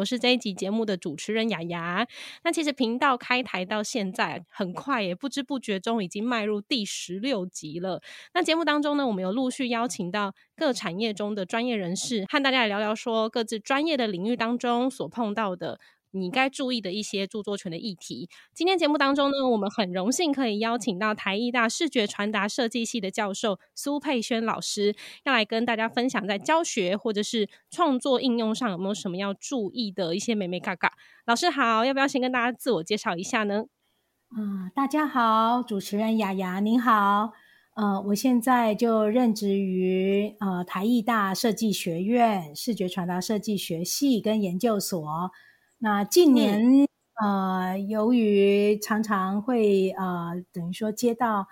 我是这一集节目的主持人雅雅。那其实频道开台到现在很快也不知不觉中已经迈入第十六集了。那节目当中呢，我们有陆续邀请到各产业中的专业人士，和大家来聊聊说各自专业的领域当中所碰到的。你该注意的一些著作权的议题。今天节目当中呢，我们很荣幸可以邀请到台艺大视觉传达设计系的教授苏佩轩老师，要来跟大家分享在教学或者是创作应用上有没有什么要注意的一些美美嘎嘎。老师好，要不要先跟大家自我介绍一下呢？啊，大家好，主持人雅雅您好。呃，我现在就任职于呃台艺大设计学院视觉传达设计学系跟研究所。那近年，呃，由于常常会呃，等于说接到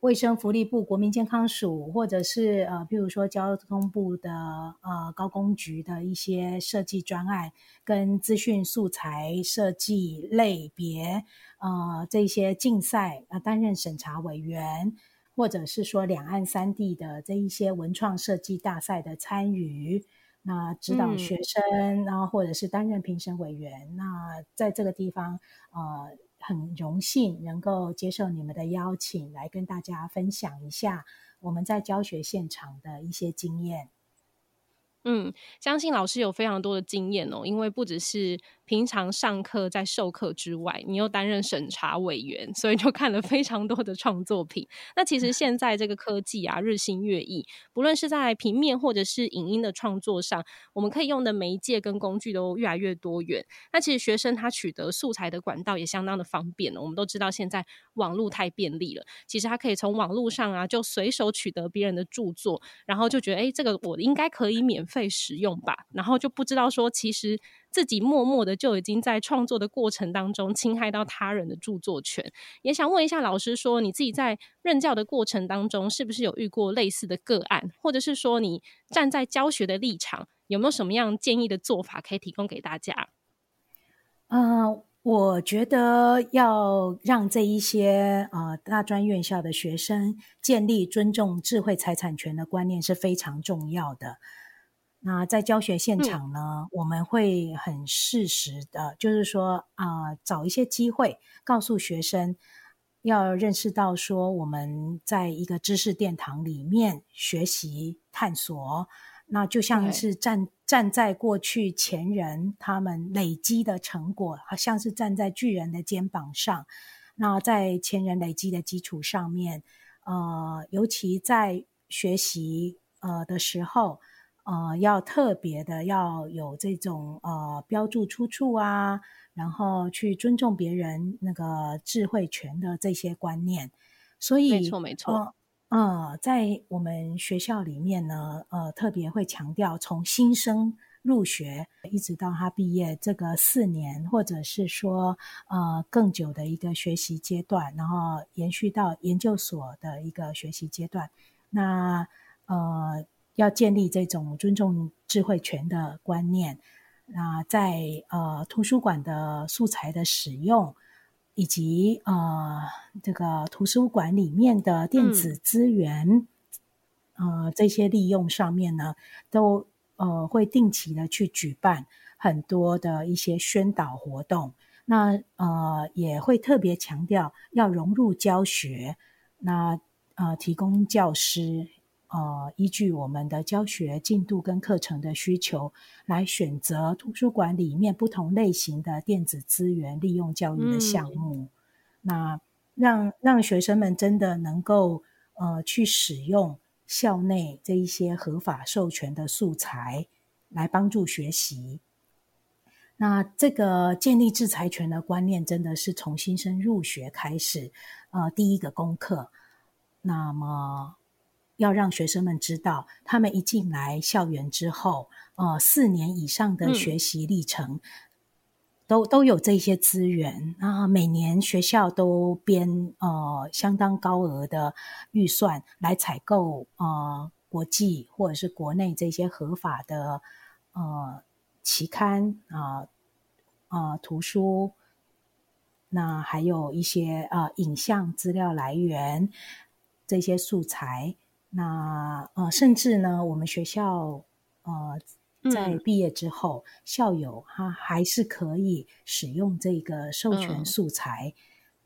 卫生福利部国民健康署，或者是呃，譬如说交通部的呃高工局的一些设计专案，跟资讯素材设计类别，呃，这些竞赛啊，担任审查委员，或者是说两岸三地的这一些文创设计大赛的参与。那指导学生，然后或者是担任评审委员，那在这个地方，呃，很荣幸能够接受你们的邀请，来跟大家分享一下我们在教学现场的一些经验。嗯，相信老师有非常多的经验哦，因为不只是平常上课在授课之外，你又担任审查委员，所以就看了非常多的创作品。那其实现在这个科技啊日新月异，不论是在平面或者是影音的创作上，我们可以用的媒介跟工具都越来越多元。那其实学生他取得素材的管道也相当的方便了。我们都知道现在网络太便利了，其实他可以从网络上啊就随手取得别人的著作，然后就觉得哎，这个我应该可以免。费使用吧，然后就不知道说，其实自己默默的就已经在创作的过程当中侵害到他人的著作权。也想问一下老师，说你自己在任教的过程当中，是不是有遇过类似的个案，或者是说你站在教学的立场，有没有什么样建议的做法可以提供给大家？嗯，我觉得要让这一些呃大专院校的学生建立尊重智慧财产权的观念是非常重要的。那在教学现场呢，我们会很适时的，就是说啊，找一些机会告诉学生，要认识到说，我们在一个知识殿堂里面学习探索，那就像是站站在过去前人他们累积的成果，好像是站在巨人的肩膀上。那在前人累积的基础上面，呃，尤其在学习呃的时候。呃，要特别的要有这种呃标注出处啊，然后去尊重别人那个智慧权的这些观念。所以，没错没错。呃，在我们学校里面呢，呃，特别会强调从新生入学一直到他毕业这个四年，或者是说呃更久的一个学习阶段，然后延续到研究所的一个学习阶段。那呃。要建立这种尊重智慧权的观念，那在呃图书馆的素材的使用，以及呃这个图书馆里面的电子资源，呃这些利用上面呢，都呃会定期的去举办很多的一些宣导活动。那呃也会特别强调要融入教学，那呃提供教师。呃，依据我们的教学进度跟课程的需求，来选择图书馆里面不同类型的电子资源利用教育的项目。那让让学生们真的能够呃去使用校内这一些合法授权的素材，来帮助学习。那这个建立制裁权的观念，真的是从新生入学开始，呃，第一个功课。那么。要让学生们知道，他们一进来校园之后，呃，四年以上的学习历程，都都有这些资源啊。每年学校都编呃相当高额的预算来采购呃国际或者是国内这些合法的呃期刊啊啊图书，那还有一些呃影像资料来源这些素材。那呃，甚至呢，我们学校呃在毕业之后，校友他还是可以使用这个授权素材。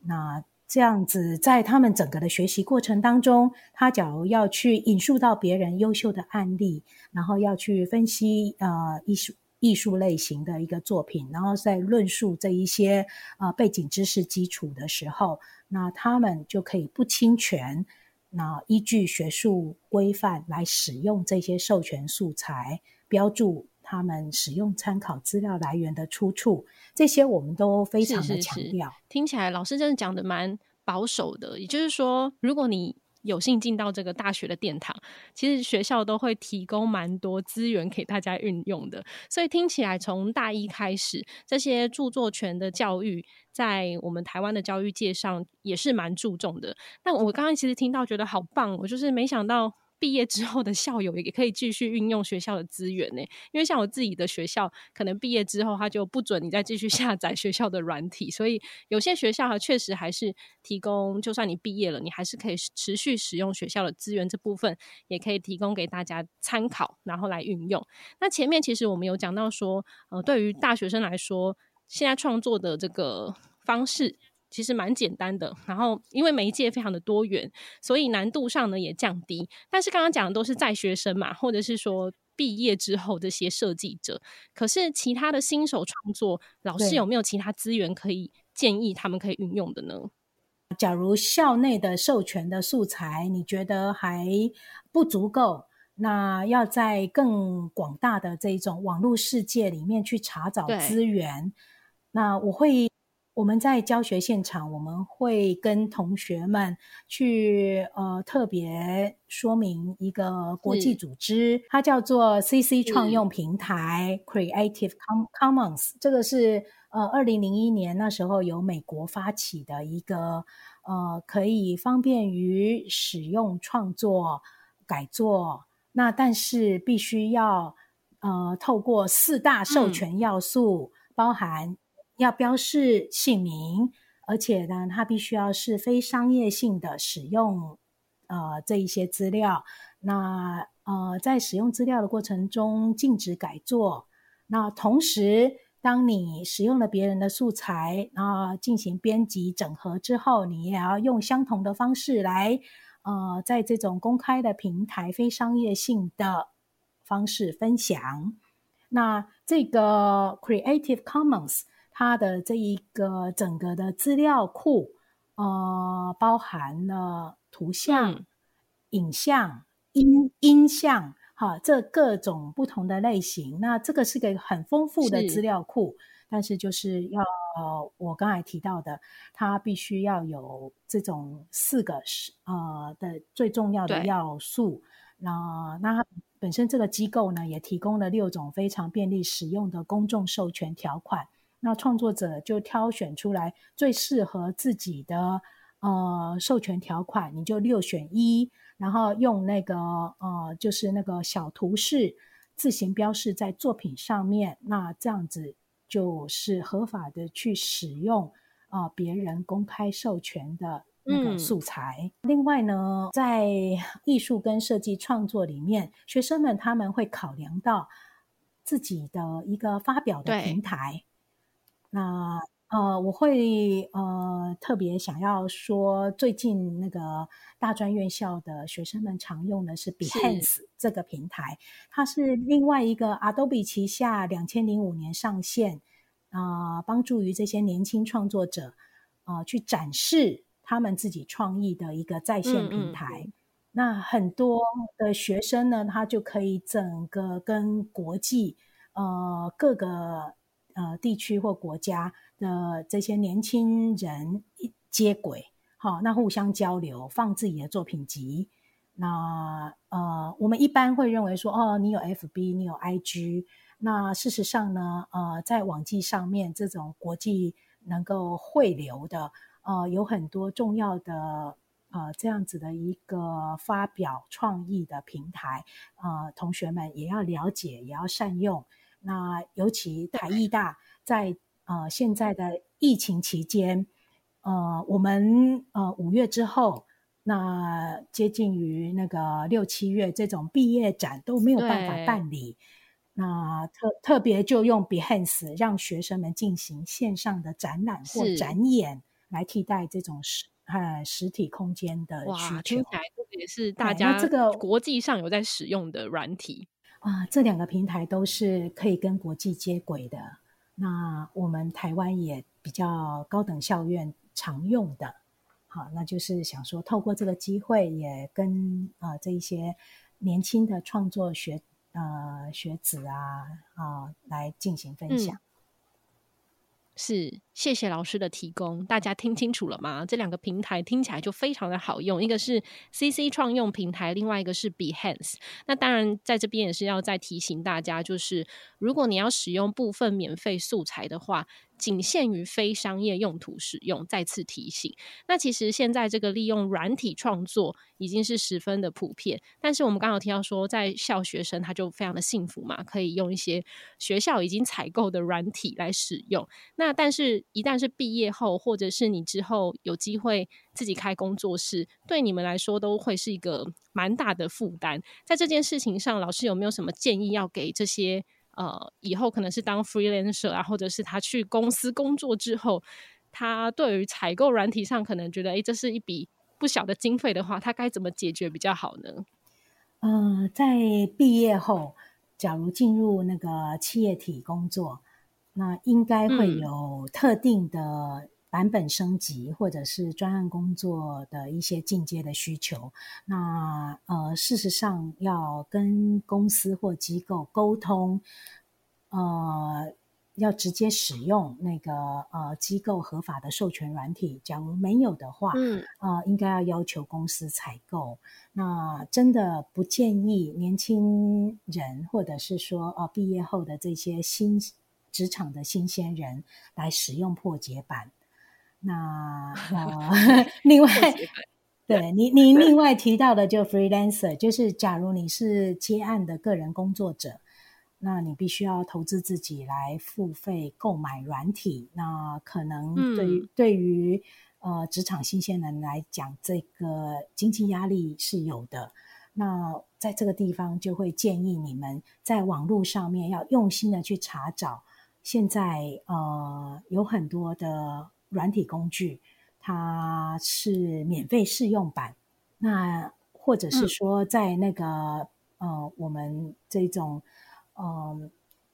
那这样子，在他们整个的学习过程当中，他假如要去引述到别人优秀的案例，然后要去分析呃艺术艺术类型的一个作品，然后在论述这一些呃背景知识基础的时候，那他们就可以不侵权，那依据学术规范来使用这些授权素材。标注他们使用参考资料来源的出处，这些我们都非常的强调。听起来老师真的讲的蛮保守的，也就是说，如果你有幸进到这个大学的殿堂，其实学校都会提供蛮多资源给大家运用的。所以听起来，从大一开始，这些著作权的教育在我们台湾的教育界上也是蛮注重的。那我刚刚其实听到觉得好棒，我就是没想到。毕业之后的校友也可以继续运用学校的资源呢，因为像我自己的学校，可能毕业之后他就不准你再继续下载学校的软体，所以有些学校确实还是提供，就算你毕业了，你还是可以持续使用学校的资源，这部分也可以提供给大家参考，然后来运用。那前面其实我们有讲到说，呃，对于大学生来说，现在创作的这个方式。其实蛮简单的，然后因为媒介非常的多元，所以难度上呢也降低。但是刚刚讲的都是在学生嘛，或者是说毕业之后这些设计者。可是其他的新手创作，老师有没有其他资源可以建议他们可以运用的呢？假如校内的授权的素材你觉得还不足够，那要在更广大的这种网络世界里面去查找资源，那我会。我们在教学现场，我们会跟同学们去呃特别说明一个国际组织，它叫做 CC 创用平台 Creative Commons。这个是呃二零零一年那时候由美国发起的一个呃可以方便于使用创作改作，那但是必须要呃透过四大授权要素，包含。要标示姓名，而且呢，它必须要是非商业性的使用，呃，这一些资料。那呃，在使用资料的过程中，禁止改作。那同时，当你使用了别人的素材，然后进行编辑整合之后，你也要用相同的方式来，呃，在这种公开的平台、非商业性的方式分享。那这个 Creative Commons。它的这一个整个的资料库，呃，包含了图像、影像、音音像，哈，这各种不同的类型。那这个是个很丰富的资料库，但是就是要我刚才提到的，它必须要有这种四个是呃的最重要的要素。那那它本身这个机构呢，也提供了六种非常便利使用的公众授权条款。那创作者就挑选出来最适合自己的呃授权条款，你就六选一，然后用那个呃就是那个小图示自行标示在作品上面，那这样子就是合法的去使用啊别人公开授权的那个素材。另外呢，在艺术跟设计创作里面，学生们他们会考量到自己的一个发表的平台。那呃，我会呃特别想要说，最近那个大专院校的学生们常用的是 Behance 这个平台，它是另外一个 Adobe 旗下两千零五年上线啊，帮助于这些年轻创作者啊去展示他们自己创意的一个在线平台。那很多的学生呢，他就可以整个跟国际呃各个。呃，地区或国家的这些年轻人接轨，好，那互相交流，放自己的作品集。那呃，我们一般会认为说，哦，你有 FB，你有 IG。那事实上呢，呃，在网际上面，这种国际能够汇流的，呃，有很多重要的呃这样子的一个发表创意的平台，呃，同学们也要了解，也要善用。那尤其台艺大在呃现在的疫情期间，呃，我们呃五月之后，那接近于那个六七月这种毕业展都没有办法办理。那特特别就用 Behance 让学生们进行线上的展览或展演，来替代这种实呃实体空间的需求。听起来这个也是大家这个国际上有在使用的软体啊。这两个平台都是可以跟国际接轨的。那我们台湾也比较高等校院常用的，好，那就是想说透过这个机会，也跟啊这一些年轻的创作学。呃，学子啊啊，来进行分享。是，谢谢老师的提供。大家听清楚了吗？这两个平台听起来就非常的好用，一个是 CC 创用平台，另外一个是 Behance。那当然，在这边也是要再提醒大家，就是如果你要使用部分免费素材的话。仅限于非商业用途使用。再次提醒，那其实现在这个利用软体创作已经是十分的普遍。但是我们刚好提到说，在校学生他就非常的幸福嘛，可以用一些学校已经采购的软体来使用。那但是一旦是毕业后，或者是你之后有机会自己开工作室，对你们来说都会是一个蛮大的负担。在这件事情上，老师有没有什么建议要给这些？呃，以后可能是当 freelancer 啊，或者是他去公司工作之后，他对于采购软体上可能觉得，哎，这是一笔不小的经费的话，他该怎么解决比较好呢？呃，在毕业后，假如进入那个企业体工作，那应该会有特定的。版本升级，或者是专案工作的一些进阶的需求，那呃，事实上要跟公司或机构沟通，呃，要直接使用那个呃机构合法的授权软体。假如没有的话，嗯，呃，应该要要求公司采购。那真的不建议年轻人，或者是说呃毕业后的这些新职场的新鲜人来使用破解版。那呃，另外，对你你 另外提到的就 freelancer，就是假如你是接案的个人工作者，那你必须要投资自己来付费购买软体，那可能对对于呃职场新鲜人来讲，这个经济压力是有的。那在这个地方就会建议你们在网络上面要用心的去查找，现在呃有很多的。软体工具，它是免费试用版。那或者是说，在那个呃，我们这种嗯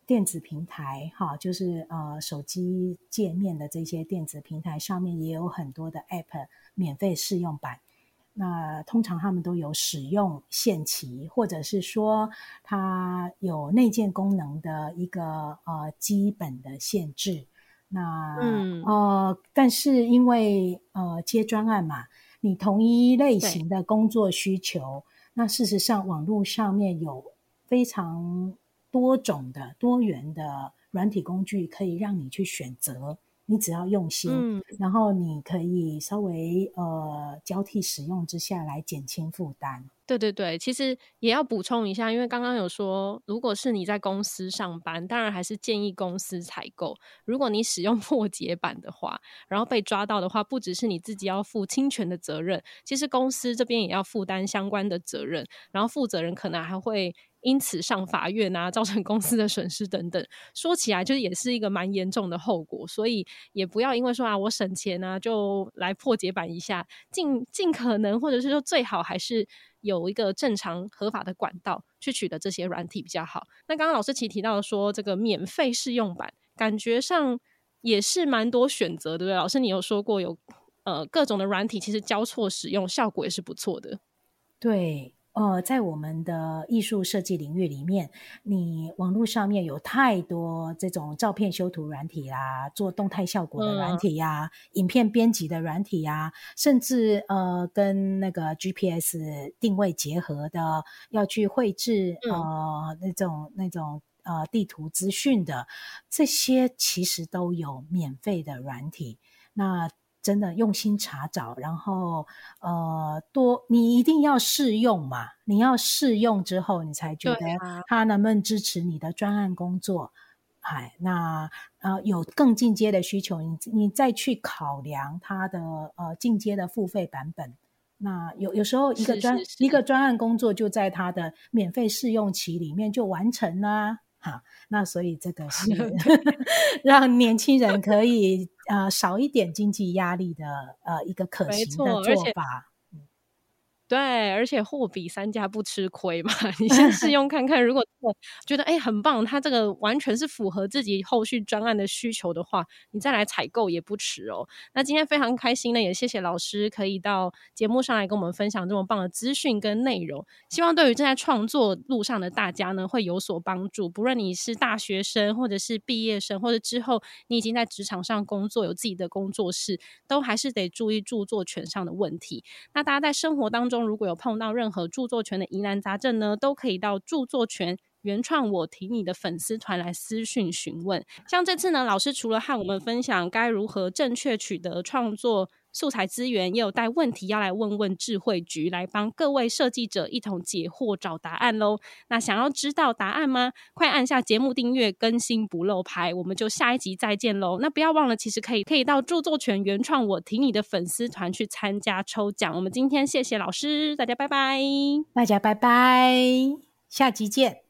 电子平台哈，就是呃手机界面的这些电子平台上面，也有很多的 App 免费试用版。那通常他们都有使用限期，或者是说它有内建功能的一个呃基本的限制。那呃，但是因为呃接专案嘛，你同一类型的工作需求，那事实上网络上面有非常多种的多元的软体工具可以让你去选择。你只要用心，然后你可以稍微呃交替使用之下来减轻负担。对对对，其实也要补充一下，因为刚刚有说，如果是你在公司上班，当然还是建议公司采购。如果你使用 破解版的话，然后被抓到的话，不只是你自己要负侵权的责任，其实公司这边也要负担相关的责任，然后负责人可能还会。因此上法院啊，造成公司的损失等等，说起来就是也是一个蛮严重的后果，所以也不要因为说啊我省钱啊就来破解版一下，尽尽可能或者是说最好还是有一个正常合法的管道去取得这些软体比较好。那刚刚老师其实提到说这个免费试用版，感觉上也是蛮多选择，对不对？老师你有说过有呃各种的软体，其实交错使用效果也是不错的，对。呃，在我们的艺术设计领域里面，你网络上面有太多这种照片修图软体啦，做动态效果的软体呀，影片编辑的软体呀，甚至呃跟那个 GPS 定位结合的，要去绘制呃那种那种呃地图资讯的，这些其实都有免费的软体。那真的用心查找，然后呃，多你一定要试用嘛？你要试用之后，你才觉得它能不能支持你的专案工作。哎，那呃有更进阶的需求，你你再去考量它的呃进阶的付费版本。那有有时候一个专一个专案工作就在它的免费试用期里面就完成啦。哈，那所以这个是 让年轻人可以呃少一点经济压力的呃一个可行的做法。对，而且货比三家不吃亏嘛。你先试 用看看，如果觉得哎很棒，它这个完全是符合自己后续专案的需求的话，你再来采购也不迟哦。那今天非常开心呢，也谢谢老师可以到节目上来跟我们分享这么棒的资讯跟内容。希望对于正在创作路上的大家呢会有所帮助。不论你是大学生，或者是毕业生，或者之后你已经在职场上工作，有自己的工作室，都还是得注意著作权上的问题。那大家在生活当中。如果有碰到任何著作权的疑难杂症呢，都可以到著作权原创我提你的粉丝团来私讯询问。像这次呢，老师除了和我们分享该如何正确取得创作素材资源，也有带问题要来问问智慧局，来帮各位设计者一同解惑找答案喽。那想要知道答案吗？快按下节目订阅，更新不漏拍。我们就下一集再见喽。那不要忘了，其实可以可以到著作权原创我提你的粉丝团去参加抽奖。我们今天谢谢老师，大家拜拜，大家拜拜，下集见。